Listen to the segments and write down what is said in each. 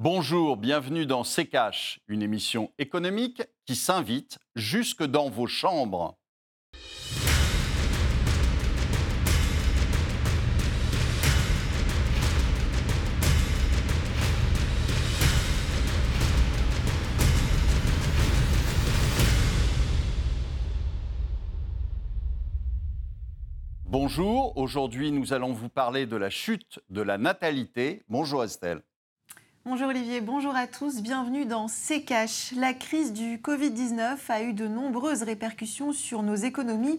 Bonjour, bienvenue dans C'est Cash, une émission économique qui s'invite jusque dans vos chambres. Bonjour, aujourd'hui nous allons vous parler de la chute de la natalité. Bonjour Estelle. Bonjour Olivier, bonjour à tous, bienvenue dans C'est Cash. La crise du Covid-19 a eu de nombreuses répercussions sur nos économies,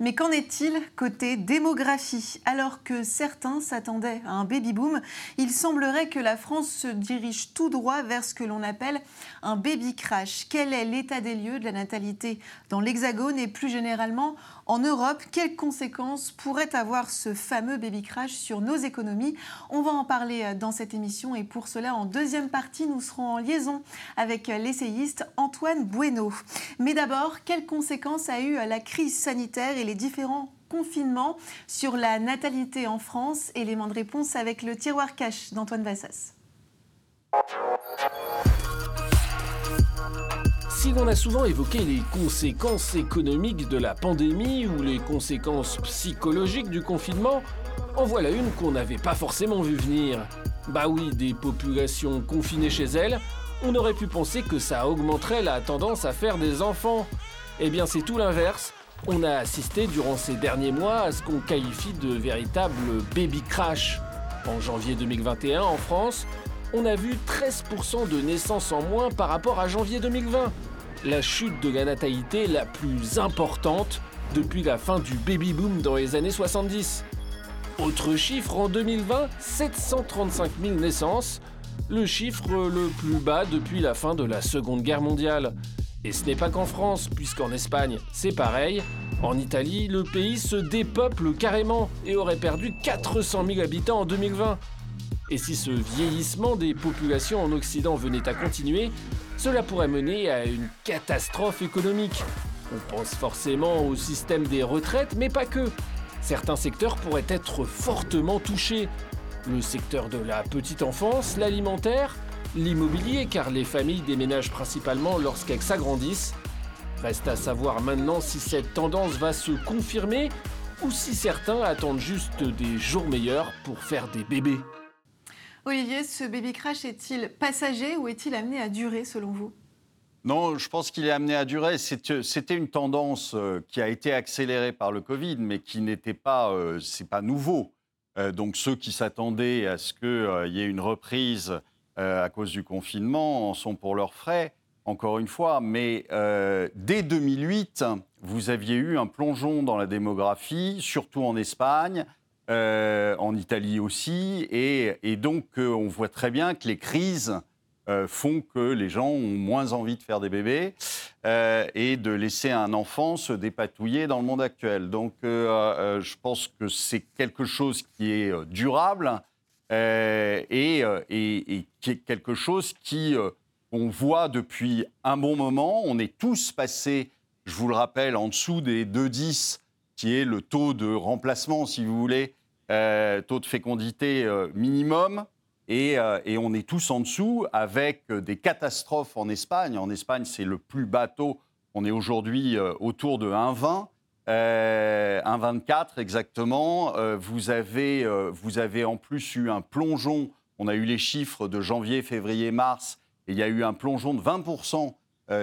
mais qu'en est-il côté démographie? Alors que certains s'attendaient à un baby-boom, il semblerait que la France se dirige tout droit vers ce que l'on appelle un baby-crash. Quel est l'état des lieux de la natalité dans l'Hexagone et plus généralement en Europe? Quelles conséquences pourrait avoir ce fameux baby-crash sur nos économies? On va en parler dans cette émission et pour cela, en deuxième partie, nous serons en liaison avec l'essayiste Antoine Bueno. Mais d'abord, quelles conséquences a eu la crise sanitaire et les différents confinements sur la natalité en France? Élément de réponse avec le tiroir cash d'Antoine Vassas. Si l'on a souvent évoqué les conséquences économiques de la pandémie ou les conséquences psychologiques du confinement, en voilà une qu'on n'avait pas forcément vu venir. Bah oui, des populations confinées chez elles, on aurait pu penser que ça augmenterait la tendance à faire des enfants. Eh bien c'est tout l'inverse. On a assisté durant ces derniers mois à ce qu'on qualifie de véritable baby crash. En janvier 2021, en France, on a vu 13% de naissances en moins par rapport à janvier 2020. La chute de la natalité la plus importante depuis la fin du baby boom dans les années 70. Autre chiffre, en 2020, 735 000 naissances, le chiffre le plus bas depuis la fin de la Seconde Guerre mondiale. Et ce n'est pas qu'en France, puisqu'en Espagne, c'est pareil. En Italie, le pays se dépeuple carrément et aurait perdu 400 000 habitants en 2020. Et si ce vieillissement des populations en Occident venait à continuer, cela pourrait mener à une catastrophe économique. On pense forcément au système des retraites, mais pas que. Certains secteurs pourraient être fortement touchés. Le secteur de la petite enfance, l'alimentaire, l'immobilier, car les familles déménagent principalement lorsqu'elles s'agrandissent. Reste à savoir maintenant si cette tendance va se confirmer ou si certains attendent juste des jours meilleurs pour faire des bébés. Olivier, ce baby crash est-il passager ou est-il amené à durer selon vous? Non, je pense qu'il est amené à durer. C'était une tendance euh, qui a été accélérée par le Covid, mais qui n'était pas, euh, c'est pas nouveau. Euh, donc ceux qui s'attendaient à ce qu'il y ait une reprise à cause du confinement en sont pour leurs frais, encore une fois. Mais dès 2008, vous aviez eu un plongeon dans la démographie, surtout en Espagne, en Italie aussi, et donc on voit très bien que les crises euh, font que les gens ont moins envie de faire des bébés euh, et de laisser un enfant se dépatouiller dans le monde actuel. Donc euh, je pense que c'est quelque chose qui est durable et, et, qui est quelque chose qui on voit depuis un bon moment. On est tous passés, je vous le rappelle, en dessous des 2,10 qui est le taux de remplacement, si vous voulez, taux de fécondité minimum. Euh, et, on est tous en dessous avec euh, des catastrophes en Espagne. En Espagne, c'est le plus bateau. On est aujourd'hui euh, autour de 1,20. 1,24 exactement. vous, avez, vous avez en plus eu un plongeon. On a eu les chiffres de janvier, février, mars. Et il y a eu un plongeon de 20%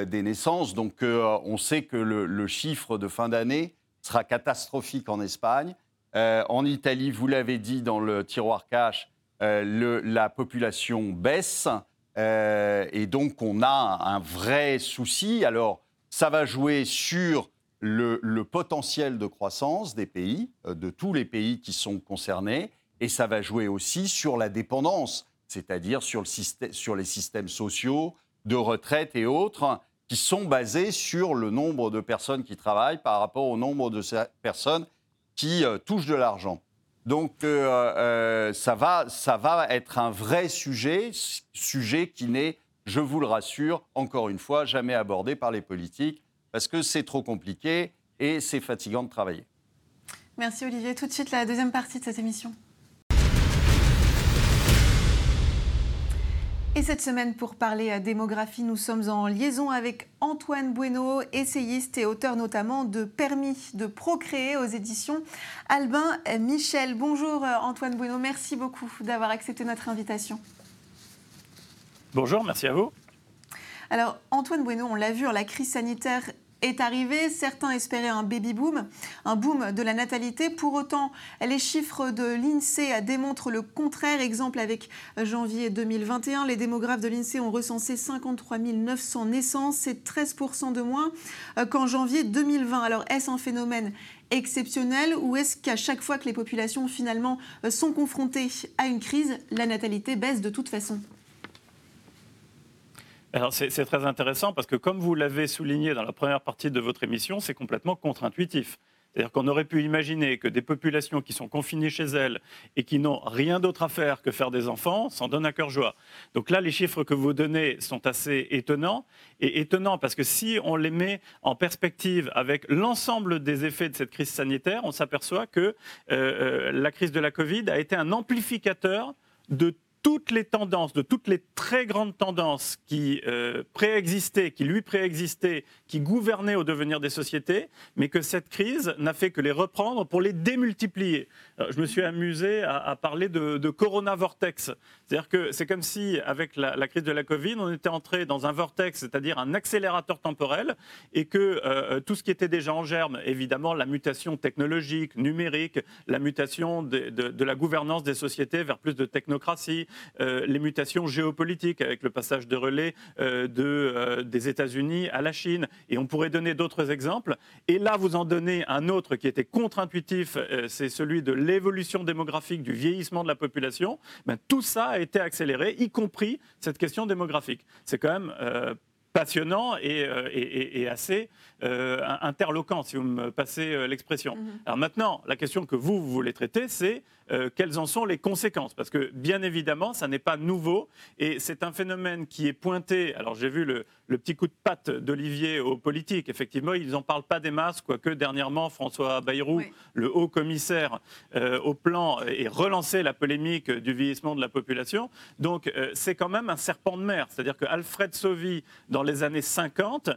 des naissances. Donc on sait que le chiffre de fin d'année sera catastrophique en Espagne. en Italie, vous l'avez dit dans le tiroir cash, euh, la population baisse euh, et donc on a un vrai souci. Alors, ça va jouer sur le, potentiel de croissance des pays, euh, de tous les pays qui sont concernés, et ça va jouer aussi sur la dépendance, c'est-à-dire sur, sur les systèmes sociaux, de retraite et autres, qui sont basés sur le nombre de personnes qui travaillent par rapport au nombre de personnes qui touchent de l'argent. Donc euh, euh, ça, va, ça va être un vrai sujet, sujet qui n'est, je vous le rassure, encore une fois, jamais abordé par les politiques, parce que c'est trop compliqué et c'est fatigant de travailler. Merci Olivier. Tout de suite, la deuxième partie de cette émission. Et cette semaine, pour parler démographie, nous sommes en liaison avec Antoine Bueno, essayiste et auteur notamment de Permis de procréer aux éditions Albin Michel. Bonjour Antoine Bueno, merci beaucoup d'avoir accepté notre invitation. Bonjour, merci à vous. Alors Antoine Bueno, on l'a vu, la crise sanitaire est arrivé. Certains espéraient un baby boom, un boom de la natalité. Pour autant, les chiffres de l'INSEE démontrent le contraire. Exemple avec janvier 2021, les démographes de l'INSEE ont recensé 53 900 naissances, c'est 13% de moins qu'en janvier 2020. Alors est-ce un phénomène exceptionnel ou est-ce qu'à chaque fois que les populations finalement sont confrontées à une crise, la natalité baisse de toute façon? Alors c'est très intéressant parce que comme vous l'avez souligné dans la première partie de votre émission, c'est complètement contre-intuitif. C'est-à-dire qu'on aurait pu imaginer que des populations qui sont confinées chez elles et qui n'ont rien d'autre à faire que faire des enfants s'en donnent à cœur joie. Donc là, les chiffres que vous donnez sont assez étonnants. Et étonnants parce que si on les met en perspective avec l'ensemble des effets de cette crise sanitaire, on s'aperçoit que euh, euh, la crise de la Covid a été un amplificateur de toutes les tendances, de toutes les très grandes tendances qui euh, préexistaient, qui lui préexistaient, qui gouvernaient au devenir des sociétés, mais que cette crise n'a fait que les reprendre pour les démultiplier. Euh, je me suis amusé à, parler de, de, corona vortex. C'est-à-dire que c'est comme si, avec la, crise de la Covid, on était entré dans un vortex, c'est-à-dire un accélérateur temporel, et que euh, tout ce qui était déjà en germe, évidemment, la mutation technologique, numérique, la mutation de, la gouvernance des sociétés vers plus de technocratie, euh, les mutations géopolitiques avec le passage de relais euh, de, euh, des États-Unis à la Chine. Et on pourrait donner d'autres exemples. Et là, vous en donnez un autre qui était contre-intuitif, c'est celui de l'évolution démographique, du vieillissement de la population. Ben, tout ça a été accéléré, y compris cette question démographique. C'est quand même passionnant et, assez interloquant, si vous me passez l'expression. Mm-hmm. Alors maintenant, la question que vous, vous voulez traiter, c'est euh, quelles en sont les conséquences Parce que bien évidemment, ça n'est pas nouveau et c'est un phénomène qui est pointé. Alors j'ai vu le, petit coup de patte d'Olivier aux politiques. Effectivement, ils n'en parlent pas des masses, quoique dernièrement, François Bayrou, le haut commissaire euh, au plan, et relancé la polémique du vieillissement de la population. Donc euh, c'est quand même un serpent de mer. C'est-à-dire que Alfred Sauvy, dans les années 50,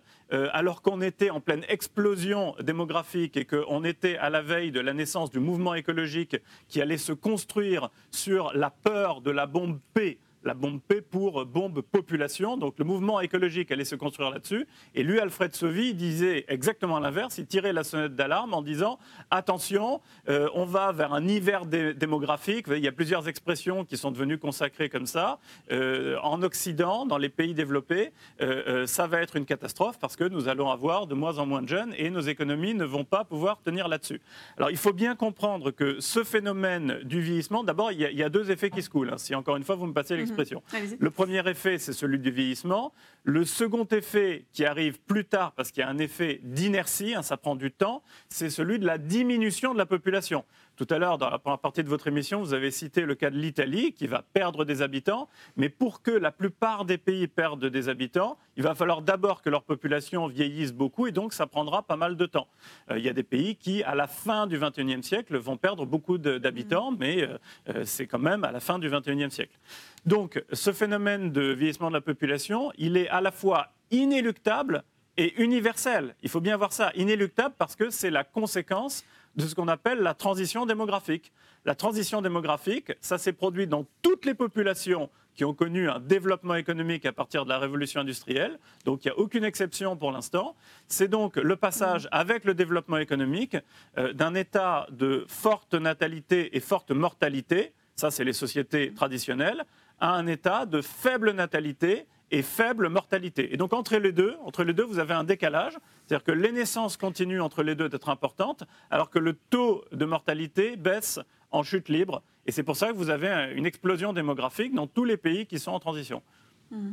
alors qu'on était en pleine explosion démographique et qu'on était à la veille de la naissance du mouvement écologique qui allait se construire sur la peur de la bombe P la bombe P pour bombe population. Donc le mouvement écologique allait se construire là-dessus. Et lui, Alfred Sauvy, disait exactement l'inverse. Il tirait la sonnette d'alarme en disant attention, euh, on va vers un hiver démographique. Il y a plusieurs expressions qui sont devenues consacrées comme ça. Euh, en Occident, dans les pays développés, euh, ça va être une catastrophe parce que nous allons avoir de moins en moins de jeunes et nos économies ne vont pas pouvoir tenir là-dessus. Alors il faut bien comprendre que ce phénomène du vieillissement, d'abord, il, y, a deux effets qui se coulent. Hein. Si encore une fois vous me passez Mhm. Le premier effet, c'est celui du vieillissement. Le second effet, qui arrive plus tard parce qu'il y a un effet d'inertie, hein, ça prend du temps, c'est celui de la diminution de la population. Tout à l'heure, dans la première partie de votre émission, vous avez cité le cas de l'Italie qui va perdre des habitants. Mais pour que la plupart des pays perdent des habitants, il va falloir d'abord que leur population vieillisse beaucoup et donc ça prendra pas mal de temps. Euh, il y a des pays qui, à la fin du XXIe siècle, vont perdre beaucoup d'habitants, mais euh, euh, c'est quand même à la fin du XXIe siècle. Donc ce phénomène de vieillissement de la population, il est à la fois inéluctable et universel. Il faut bien voir ça, inéluctable parce que c'est la conséquence de ce qu'on appelle la transition démographique. La transition démographique, ça s'est produit dans toutes les populations qui ont connu un développement économique à partir de la révolution industrielle. Donc il n'y a aucune exception pour l'instant. C'est donc le passage avec le développement économique euh, d'un état de forte natalité et forte mortalité, ça c'est les sociétés traditionnelles, à un état de faible natalité et faible mortalité. Et donc entre les deux, entre les deux, vous avez un décalage, c'est-à-dire que les naissances continuent entre les deux d'être importantes, alors que le taux de mortalité baisse en chute libre. Et c'est pour ça que vous avez une explosion démographique dans tous les pays qui sont en transition. Mmh.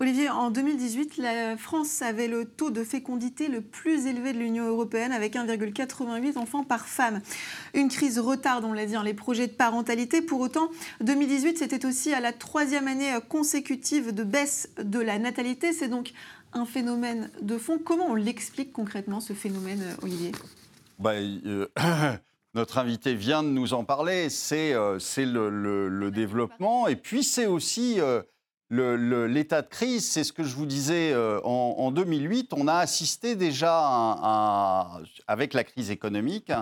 Olivier, en 2018, la France avait le taux de fécondité le plus élevé de l'Union européenne avec 1,88 enfants par femme. Une crise retarde, on l'a dit, hein, les projets de parentalité. Pour autant, 2018, c'était aussi à la troisième année consécutive de baisse de la natalité. C'est donc un phénomène de fond. Comment on l'explique concrètement, ce phénomène, Olivier? Bah, euh, Notre invité vient de nous en parler. C'est euh, le, développement et puis c'est aussi... Euh, l'état de crise, c'est ce que je vous disais euh, en, 2008, on a assisté déjà, avec la crise économique,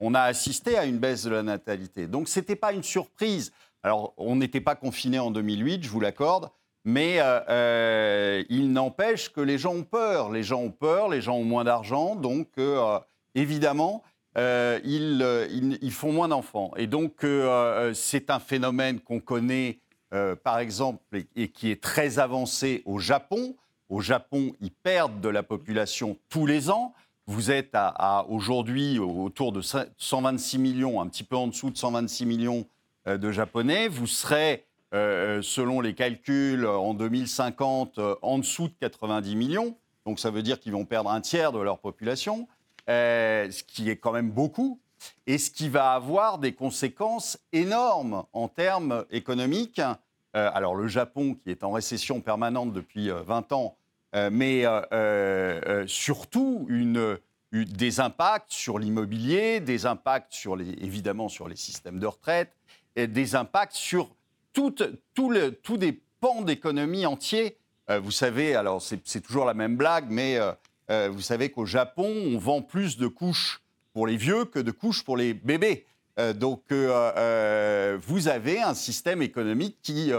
on a assisté à une baisse de la natalité. Donc ce n'était pas une surprise. Alors on n'était pas confiné en 2008, je vous l'accorde, mais euh, euh, il n'empêche que les gens ont peur. Les gens ont peur, les gens ont moins d'argent, donc évidemment, ils, font moins d'enfants. Et donc c'est un phénomène qu'on connaît euh, par exemple, et, qui est très avancé au Japon. Au Japon, ils perdent de la population tous les ans. Vous êtes à, aujourd'hui autour de 126 millions, un petit peu en dessous de 126 millions euh, de Japonais. Vous serez, euh, selon les calculs, en 2050, en dessous de 90 millions. Donc ça veut dire qu'ils vont perdre un tiers de leur population, ce qui est quand même beaucoup et ce qui va avoir des conséquences énormes en termes économiques. Euh, alors le Japon, qui est en récession permanente depuis 20 euh, ans, euh, mais surtout des impacts sur l'immobilier, des impacts sur les, évidemment sur les systèmes de retraite, et des impacts sur tous des pans d'économie entiers. vous savez, alors c'est toujours la même blague, mais vous savez qu'au Japon, on vend plus de couches pour les vieux que de couches pour les bébés. Euh, donc, euh, euh, vous avez un système économique qui,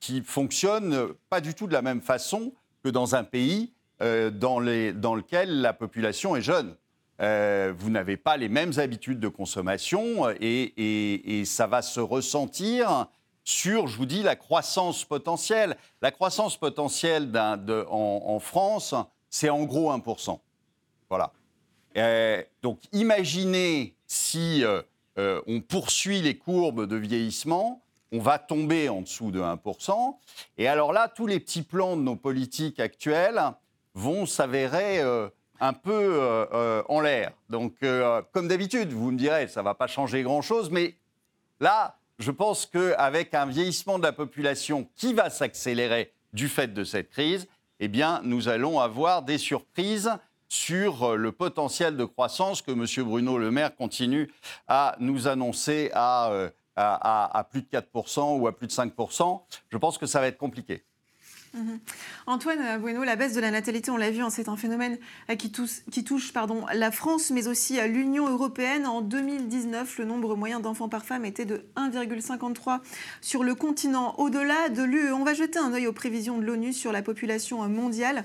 qui fonctionne pas du tout de la même façon que dans un pays dans, dans, lequel la population est jeune. vous n'avez pas les mêmes habitudes de consommation et, et, ça va se ressentir sur, je vous dis, la croissance potentielle. La croissance potentielle en, en France, c'est en gros 1%. Voilà. Euh, donc imaginez si euh, euh, on poursuit les courbes de vieillissement, on va tomber en dessous de 1%. Et alors là, tous les petits plans de nos politiques actuelles vont s'avérer un peu en l'air. Donc, comme d'habitude, vous me direz, ça ne va pas changer grand-chose, mais là, je pense qu'avec un vieillissement de la population qui va s'accélérer du fait de cette crise, eh bien, nous allons avoir des surprises sur euh, le potentiel de croissance que M. Bruno Le Maire continue à nous annoncer à, euh, à, plus de 4% ou à plus de 5%. Je pense que ça va être compliqué. Mhm. Antoine Bueno, la baisse de la natalité, on l'a vu, hein, c'est un phénomène euh, qui, touche, la France, mais aussi l'Union européenne. En 2019, le nombre moyen d'enfants par femme était de 1,53 sur le continent. Au-delà de l'UE, on va jeter un œil aux prévisions de l'ONU sur la population mondiale.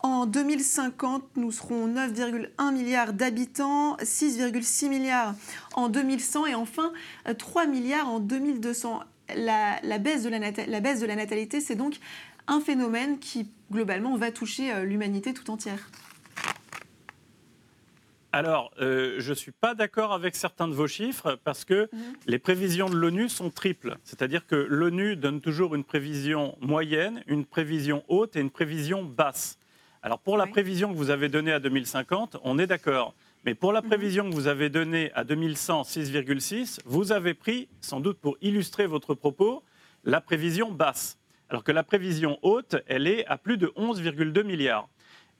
En 2050, nous serons 9,1 milliards d'habitants, 6,6 milliards en 2100 et enfin 3 milliards en 2200. La, baisse de la, la baisse de la natalité, c'est donc un phénomène qui, globalement, va toucher euh, l'humanité tout entière. Alors, euh, je ne suis pas d'accord avec certains de vos chiffres parce que mhm. les prévisions de l'ONU sont triples. C'est-à-dire que l'ONU donne toujours une prévision moyenne, une prévision haute et une prévision basse. Alors, pour la prévision que vous avez donnée à 2050, on est d'accord. Mais pour la mhm. prévision que vous avez donnée à 2100, 6,6, vous avez pris, sans doute pour illustrer votre propos, la prévision basse alors que la prévision haute, elle est à plus de 11,2 milliards.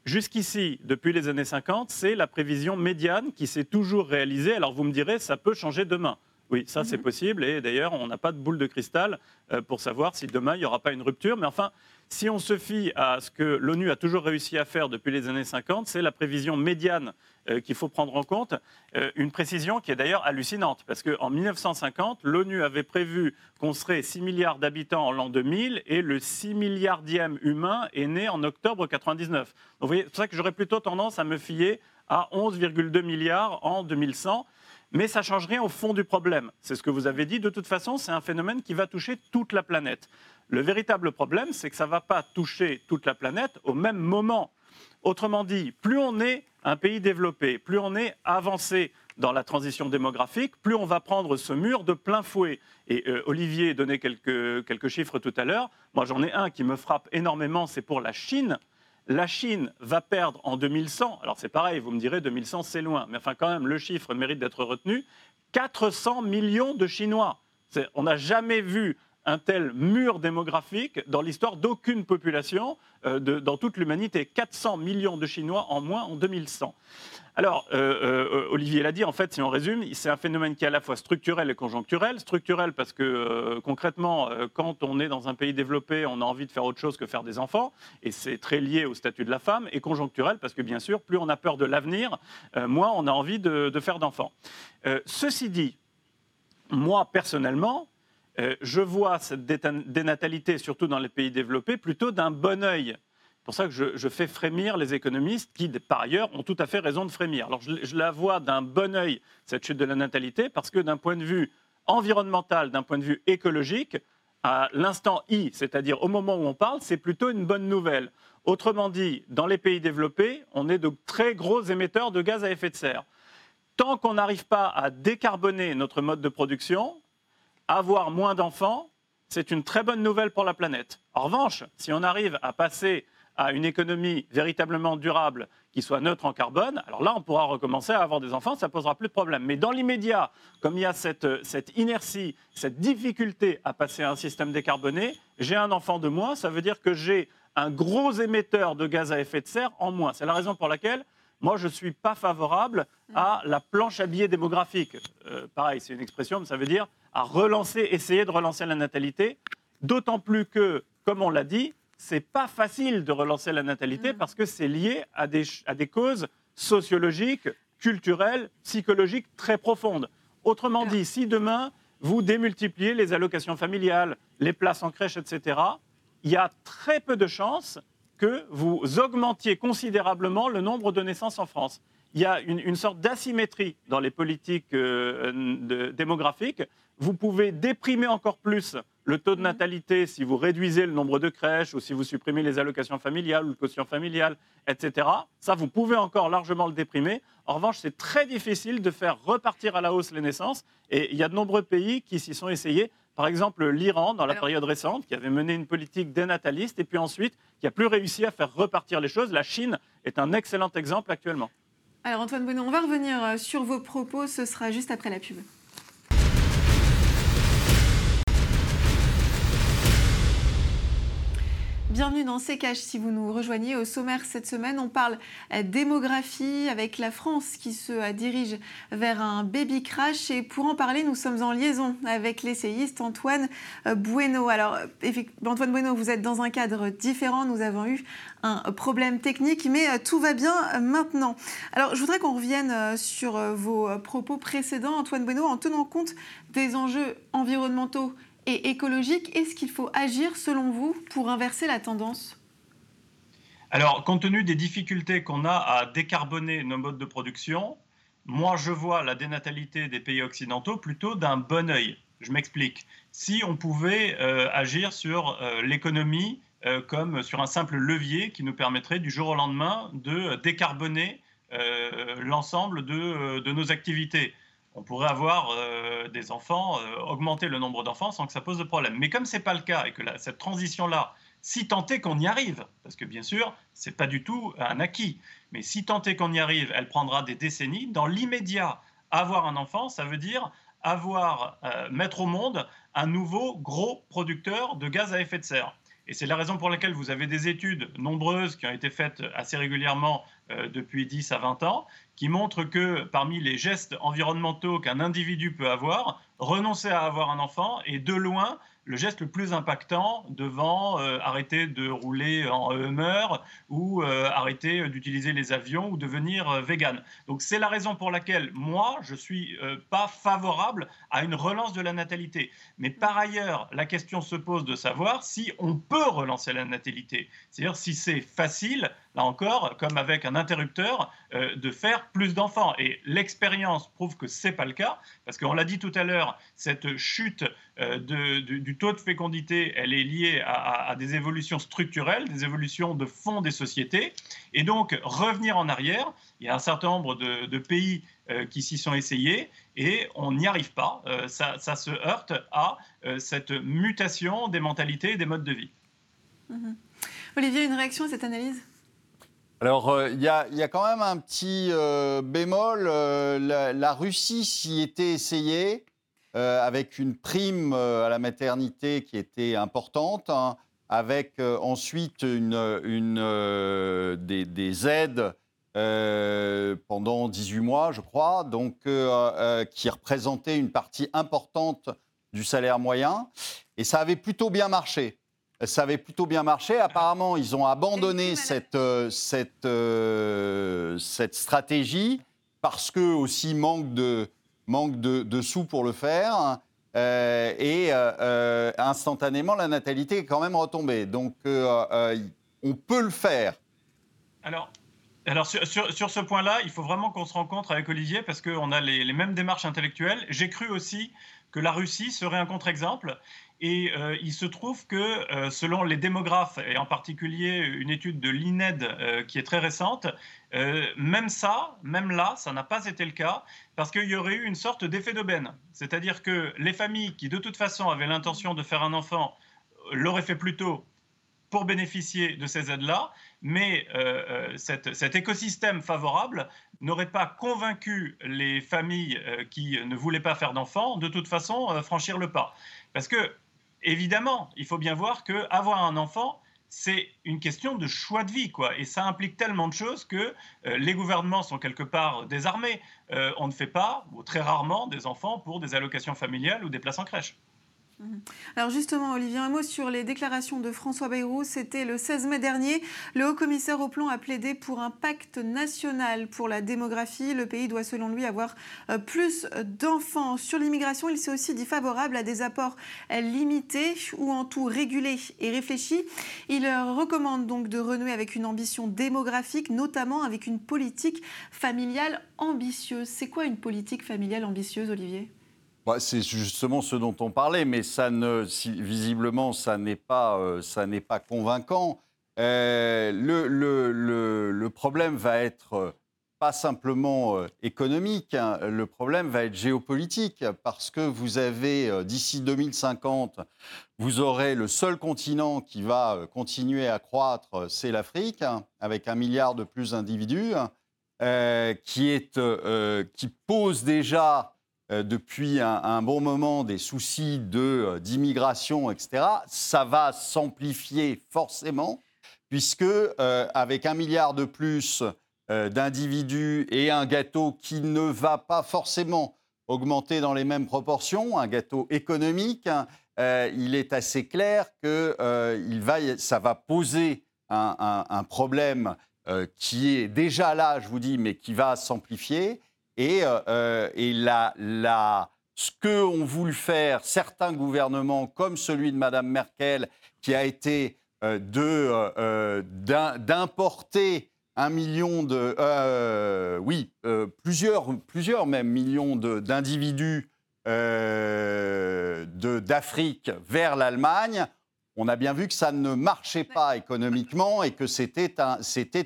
Jusqu'ici, depuis les années 50, c'est la prévision médiane qui s'est toujours réalisée. Alors vous me direz, ça peut changer demain. Oui, ça c'est mhm. possible. Et d'ailleurs, on n'a pas de boule de cristal euh, pour savoir si demain il n'y aura pas une rupture. Mais enfin, si on se fie à ce que l'ONU a toujours réussi à faire depuis les années 50, c'est la prévision médiane euh, qu'il faut prendre en compte. Euh, une précision qui est d'ailleurs hallucinante, parce qu'en 1950, l'ONU avait prévu qu'on serait 6 milliards d'habitants en l'an 2000 et le 6 milliardième humain est né en octobre 99. Donc vous voyez, c'est pour ça que j'aurais plutôt tendance à me fier à 11,2 milliards en 2100. Mais ça ne change rien au fond du problème. C'est ce que vous avez dit. De toute façon, c'est un phénomène qui va toucher toute la planète. Le véritable problème, c'est que ça ne va pas toucher toute la planète au même moment. Autrement dit, plus on est un pays développé, plus on est avancé dans la transition démographique, plus on va prendre ce mur de plein fouet. Et euh, Olivier donnait quelques, quelques chiffres tout à l'heure. Moi, j'en ai un qui me frappe énormément, c'est pour la Chine. La Chine va perdre en 2100, alors c'est pareil, vous me direz 2100 c'est loin, mais enfin quand même le chiffre mérite d'être retenu, 400 millions de Chinois. On n'a jamais vu un tel mur démographique dans l'histoire d'aucune population euh, dans toute l'humanité. 400 millions de Chinois en moins en 2100. Alors, euh, euh, Olivier l'a dit, en fait, si on résume, c'est un phénomène qui est à la fois structurel et conjoncturel. Structurel parce que concrètement, quand on est dans un pays développé, on a envie de faire autre chose que faire des enfants, et c'est très lié au statut de la femme. Et conjoncturel parce que, bien sûr, plus on a peur de l'avenir, moins on a envie de, de faire d'enfants. ceci dit, moi, personnellement, euh, je vois cette dénatalité, surtout dans les pays développés, plutôt d'un bon œil. C'est pour ça que je, fais frémir les économistes qui, par ailleurs, ont tout à fait raison de frémir. Alors je, la vois d'un bon œil, cette chute de la natalité, parce que d'un point de vue environnemental, d'un point de vue écologique, à l'instant I, c'est-à-dire au moment où on parle, c'est plutôt une bonne nouvelle. Autrement dit, dans les pays développés, on est de très gros émetteurs de gaz à effet de serre. Tant qu'on n'arrive pas à décarboner notre mode de production, avoir moins d'enfants, c'est une très bonne nouvelle pour la planète. En revanche, si on arrive à passer à une économie véritablement durable qui soit neutre en carbone, alors là, on pourra recommencer à avoir des enfants, ça posera plus de problème. Mais dans l'immédiat, comme il y a cette, cette, inertie, cette difficulté à passer à un système décarboné, j'ai un enfant de moins, ça veut dire que j'ai un gros émetteur de gaz à effet de serre en moins. C'est la raison pour laquelle moi, je ne suis pas favorable à la planche à billets démographique. Euh, pareil, c'est une expression, mais ça veut dire à relancer, essayer de relancer la natalité. D'autant plus que, comme on l'a dit, c'est pas facile de relancer la natalité mm. parce que c'est lié à des, à des causes sociologiques, culturelles, psychologiques très profondes. Autrement dit, si demain vous démultipliez les allocations familiales, les places en crèche, etc., il y a très peu de chances que vous augmentiez considérablement le nombre de naissances en France il y a une, sorte d'asymétrie dans les politiques euh, démographiques. Vous pouvez déprimer encore plus le taux de mhm. natalité si vous réduisez le nombre de crèches ou si vous supprimez les allocations familiales ou le quotient familial, etc. Ça, vous pouvez encore largement le déprimer. En revanche, c'est très difficile de faire repartir à la hausse les naissances. Et il y a de nombreux pays qui s'y sont essayés. Par exemple, l'Iran, dans la période récente, qui avait mené une politique dénataliste et puis ensuite qui a plus réussi à faire repartir les choses. La Chine est un excellent exemple actuellement. Alors Antoine Bonneau, on va revenir euh, sur vos propos, ce sera juste après la pub. Bienvenue dans C'est Cash si vous nous rejoignez. Au sommaire cette semaine, on parle euh, démographie avec la France qui se euh, dirige vers un baby crash. Et pour en parler, nous sommes en liaison avec l'essayiste Antoine euh, Bueno. Alors, Antoine Bueno, vous êtes dans un cadre différent. Nous avons eu un problème technique, mais tout va bien maintenant. Alors, je voudrais qu'on revienne sur vos propos précédents, Antoine Bueno, en tenant compte des enjeux environnementaux et écologique. Est-ce qu'il faut agir, selon vous, pour inverser la tendance? Alors, compte tenu des difficultés qu'on a à décarboner nos modes de production, moi, je vois la dénatalité des pays occidentaux plutôt d'un bon œil. Je m'explique. Si on pouvait euh, agir sur euh, l'économie euh, comme sur un simple levier qui nous permettrait du jour au lendemain de décarboner l'ensemble de, de, nos activités on pourrait avoir euh, des enfants, euh, augmenter le nombre d'enfants sans que ça pose de problème. Mais comme ce n'est pas le cas et que cette transition-là, si tant est qu'on y arrive, parce que bien sûr, ce n'est pas du tout un acquis, mais si tant est qu'on y arrive, elle prendra des décennies. Dans l'immédiat, avoir un enfant, ça veut dire euh, mettre au monde un nouveau gros producteur de gaz à effet de serre. Et c'est la raison pour laquelle vous avez des études nombreuses qui ont été faites assez régulièrement depuis 10 à 20 ans, qui montre que parmi les gestes environnementaux qu'un individu peut avoir, renoncer à avoir un enfant est de loin le geste le plus impactant devant euh, arrêter de rouler en Hummer ou euh, arrêter d'utiliser les avions ou devenir euh, vegan. Donc c'est la raison pour laquelle moi je suis pas favorable à une relance de la natalité. Mais par ailleurs, la question se pose de savoir si on peut relancer la natalité, c'est-à-dire si c'est facile là encore, comme avec un interrupteur, de faire plus d'enfants. Et l'expérience prouve que ce n'est pas le cas, parce qu'on l'a dit tout à l'heure, cette chute du taux de fécondité, elle est liée à, des évolutions structurelles, des évolutions de fond des sociétés. Et donc, revenir en arrière, il y a un certain nombre de, pays euh, qui s'y sont essayés et on n'y arrive pas. Euh, ça, se heurte à euh, cette mutation des mentalités et des modes de vie. Mm-hmm. Olivier, une réaction à cette analyse? Alors, il y, a quand même un petit bémol. La, la, Russie s'y était essayée. avec une prime à la maternité qui était importante, hein, avec ensuite une, des, aides pendant 18 mois, je crois, donc, qui représentaient une partie importante du salaire moyen. Et ça avait plutôt bien marché ça avait plutôt bien marché. Apparemment, ils ont abandonné cette, euh, cette, euh, cette stratégie parce que aussi manque de, manque de, sous pour le faire. Euh, et instantanément, la natalité est quand même retombée. Donc, on peut le faire. Alors, alors sur, sur, ce point-là, il faut vraiment qu'on se rencontre avec Olivier parce qu'on a les, les, mêmes démarches intellectuelles. J'ai cru aussi que la Russie serait un contre-exemple. Et euh, il se trouve que, euh, selon les démographes, et en particulier une étude de l'INED euh, qui est très récente, même ça, même là, ça n'a pas été le cas, parce qu'il y aurait eu une sorte d'effet d'aubaine. C'est-à-dire que les familles qui, de toute façon, avaient l'intention de faire un enfant, l'auraient fait plus tôt pour bénéficier de ces aides-là, mais cet écosystème favorable n'aurait pas convaincu les familles qui ne voulaient pas faire d'enfants, de toute façon, franchir le pas. Parce que évidemment, il faut bien voir que avoir un enfant, c'est une question de choix de vie, quoi. Et ça implique tellement de choses que euh, les gouvernements sont quelque part désarmés. Euh, on ne fait pas, ou très rarement, des enfants pour des allocations familiales ou des places en crèche. Mhm. Alors justement, Olivier, un mot sur les déclarations de François Bayrou. C'était le 16 mai dernier. Le haut-commissaire au plan a plaidé pour un pacte national pour la démographie. Le pays doit, selon lui, avoir euh, plus d'enfants. Sur l'immigration, il s'est aussi dit favorable à des apports limités ou en tout régulés et réfléchis. Il euh, recommande donc de renouer avec une ambition démographique, notamment avec une politique familiale ambitieuse. C'est quoi une politique familiale ambitieuse, Olivier? Bah, c'est justement ce dont on parlait, mais ne, visiblement, ça n'est pas, euh, convaincant. Euh, le, problème va être euh, pas simplement économique, hein, le problème va être géopolitique, parce que vous avez, d'ici 2050, vous aurez le seul continent qui va continuer à croître, c'est l'Afrique, hein, avec un milliard de plus d'individus, qui pose déjà euh, depuis un, bon moment des soucis euh, d'immigration, etc., ça va s'amplifier forcément, puisque euh, avec un milliard de plus d'individus et un gâteau qui ne va pas forcément augmenter dans les mêmes proportions, un gâteau économique, hein, il est assez clair que va, ça va poser un problème qui est déjà là, je vous dis, mais qui va s'amplifier. Et, euh, euh, et la, la, ce qu'ont voulu faire certains gouvernements, comme celui de Mme Merkel, qui a été euh, d'importer un million de, oui, plusieurs, plusieurs même millions d'individus d'Afrique vers l'Allemagne, on a bien vu que ça ne marchait pas économiquement et que c'était un,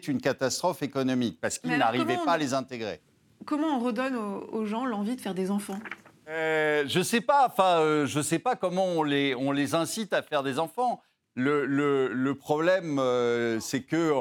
une catastrophe économique parce qu'ils n'arrivaient pas à les intégrer comment on redonne aux, gens l'envie de faire des enfants euh, Je sais pas. Enfin, euh, je sais pas comment on les, incite à faire des enfants. Le, problème, euh, c'est que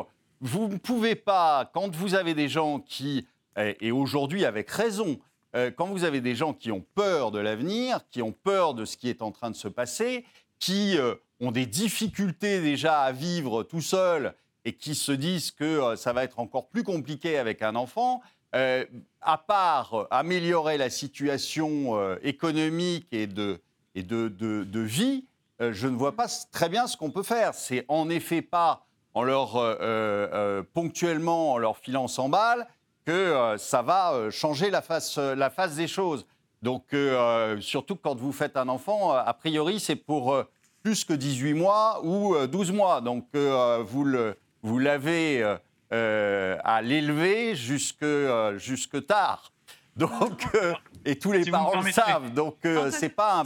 vous ne pouvez pas, quand vous avez des gens qui, et aujourd'hui avec raison, quand vous avez des gens qui ont peur de l'avenir, qui ont peur de ce qui est en train de se passer, qui ont des difficultés déjà à vivre tout seuls et qui se disent que ça va être encore plus compliqué avec un enfant, euh, à part améliorer la situation euh, économique et de, et de, de, vie, euh, je ne vois pas très bien ce qu'on peut faire. C'est en effet pas en leur ponctuellement en leur filant 100 balles que ça va changer la face, la face des choses. Donc, surtout quand vous faites un enfant, a priori, c'est pour plus que 18 mois ou 12 mois. Donc, vous l'avez. Vous euh, à l'élever jusque, euh, jusque tard. Donc, euh, et tous les parents le savent. Donc, ce n'est pas un,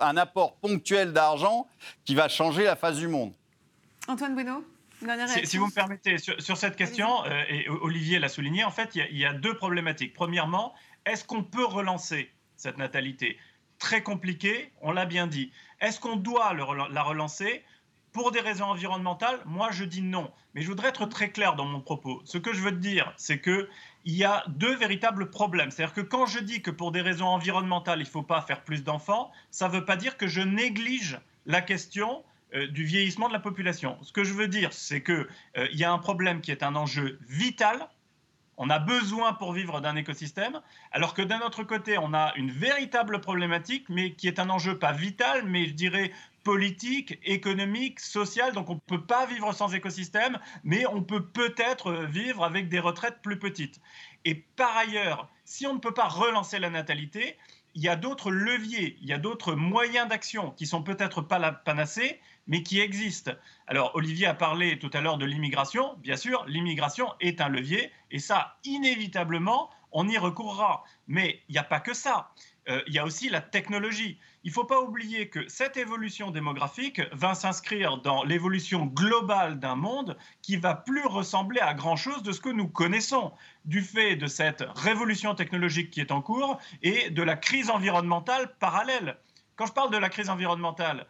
un, apport ponctuel d'argent qui va changer la face du monde. Antoine Bueno si, si, vous me permettez, sur, cette question, et Olivier l'a souligné, en fait, il y, a deux problématiques. Premièrement, est-ce qu'on peut relancer cette natalité? Très compliqué, on l'a bien dit. Est-ce qu'on doit la relancer? Pour des raisons environnementales, moi je dis non. Mais je voudrais être très clair dans mon propos. Ce que je veux te dire, c'est que il y a deux véritables problèmes. C'est-à-dire que quand je dis que pour des raisons environnementales, il ne faut pas faire plus d'enfants, ça ne veut pas dire que je néglige la question euh, du vieillissement de la population. Ce que je veux dire, c'est qu'il euh, y a un problème qui est un enjeu vital. On a besoin pour vivre d'un écosystème, alors que d'un autre côté, on a une véritable problématique, mais qui est un enjeu pas vital, mais je dirais politique, économique, social. Donc on ne peut pas vivre sans écosystème, mais on peut peut-être vivre avec des retraites plus petites. Et par ailleurs, si on ne peut pas relancer la natalité, il y a d'autres leviers, il y a d'autres moyens d'action qui sont peut-être pas la panacée, mais qui existent. Alors Olivier a parlé tout à l'heure de l'immigration. Bien sûr, l'immigration est un levier, et ça, inévitablement, on y recourra. Mais il n'y a pas que ça. Euh, il y a aussi la technologie. Il ne faut pas oublier que cette évolution démographique va s'inscrire dans l'évolution globale d'un monde qui va plus ressembler à grand-chose de ce que nous connaissons, du fait de cette révolution technologique qui est en cours et de la crise environnementale parallèle. Quand je parle de la crise environnementale,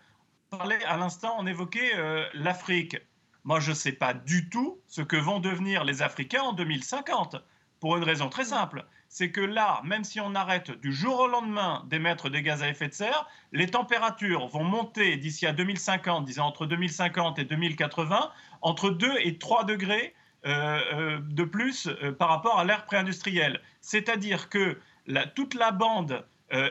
on parlait à l'instant, on évoquait euh, l'Afrique. Moi, je ne sais pas du tout ce que vont devenir les Africains en 2050, pour une raison très simple c'est que là, même si on arrête du jour au lendemain d'émettre des gaz à effet de serre, les températures vont monter d'ici à 2050, disons entre 2050 et 2080, entre 2 et 3 degrés euh, euh, de plus euh, par rapport à l'ère pré-industrielle. C'est-à-dire que toute la bande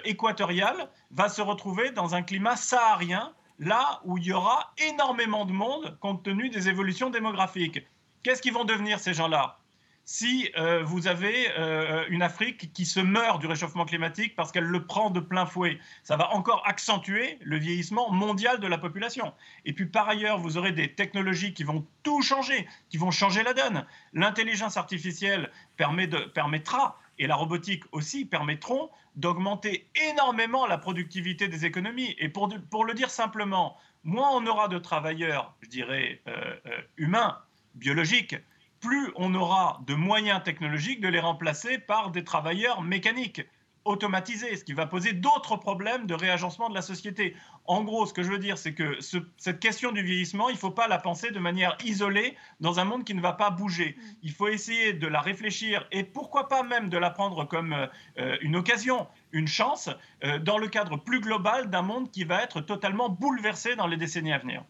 équatoriale va se retrouver dans un climat saharien, là où il y aura énormément de monde compte tenu des évolutions démographiques. Qu'est-ce qu'ils vont devenir ces gens-là? Si euh, vous avez euh, une Afrique qui se meurt du réchauffement climatique parce qu'elle le prend de plein fouet. Ça va encore accentuer le vieillissement mondial de la population. Et puis par ailleurs, vous aurez des technologies qui vont tout changer, qui vont changer la donne. L'intelligence artificielle permettra, et la robotique aussi, permettront d'augmenter énormément la productivité des économies. Et pour, le dire simplement, moins on aura de travailleurs, je dirais, euh, humains, biologiques, plus on aura de moyens technologiques de les remplacer par des travailleurs mécaniques automatisés, ce qui va poser d'autres problèmes de réagencement de la société. En gros, ce que je veux dire, c'est que cette question du vieillissement, il ne faut pas la penser de manière isolée dans un monde qui ne va pas bouger. Mm. Il faut essayer de la réfléchir et pourquoi pas même de la prendre comme euh, une occasion, une chance, euh, dans le cadre plus global d'un monde qui va être totalement bouleversé dans les décennies à venir.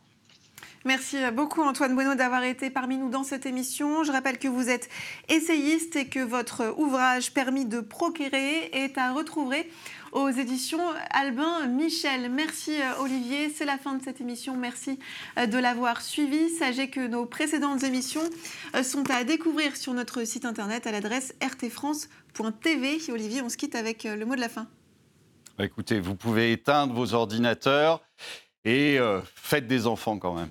Merci beaucoup Antoine Bueno d'avoir été parmi nous dans cette émission. Je rappelle que vous êtes essayiste et que votre ouvrage Permis de procurer est à retrouver aux éditions Albin Michel. Merci euh, Olivier, c'est la fin de cette émission. Merci euh, de l'avoir suivi. Sachez que nos précédentes émissions euh, sont à découvrir sur notre site internet à l'adresse rtfrance.tv. Olivier, on se quitte avec le mot de la fin. Écoutez, vous pouvez éteindre vos ordinateurs et faites des enfants quand même.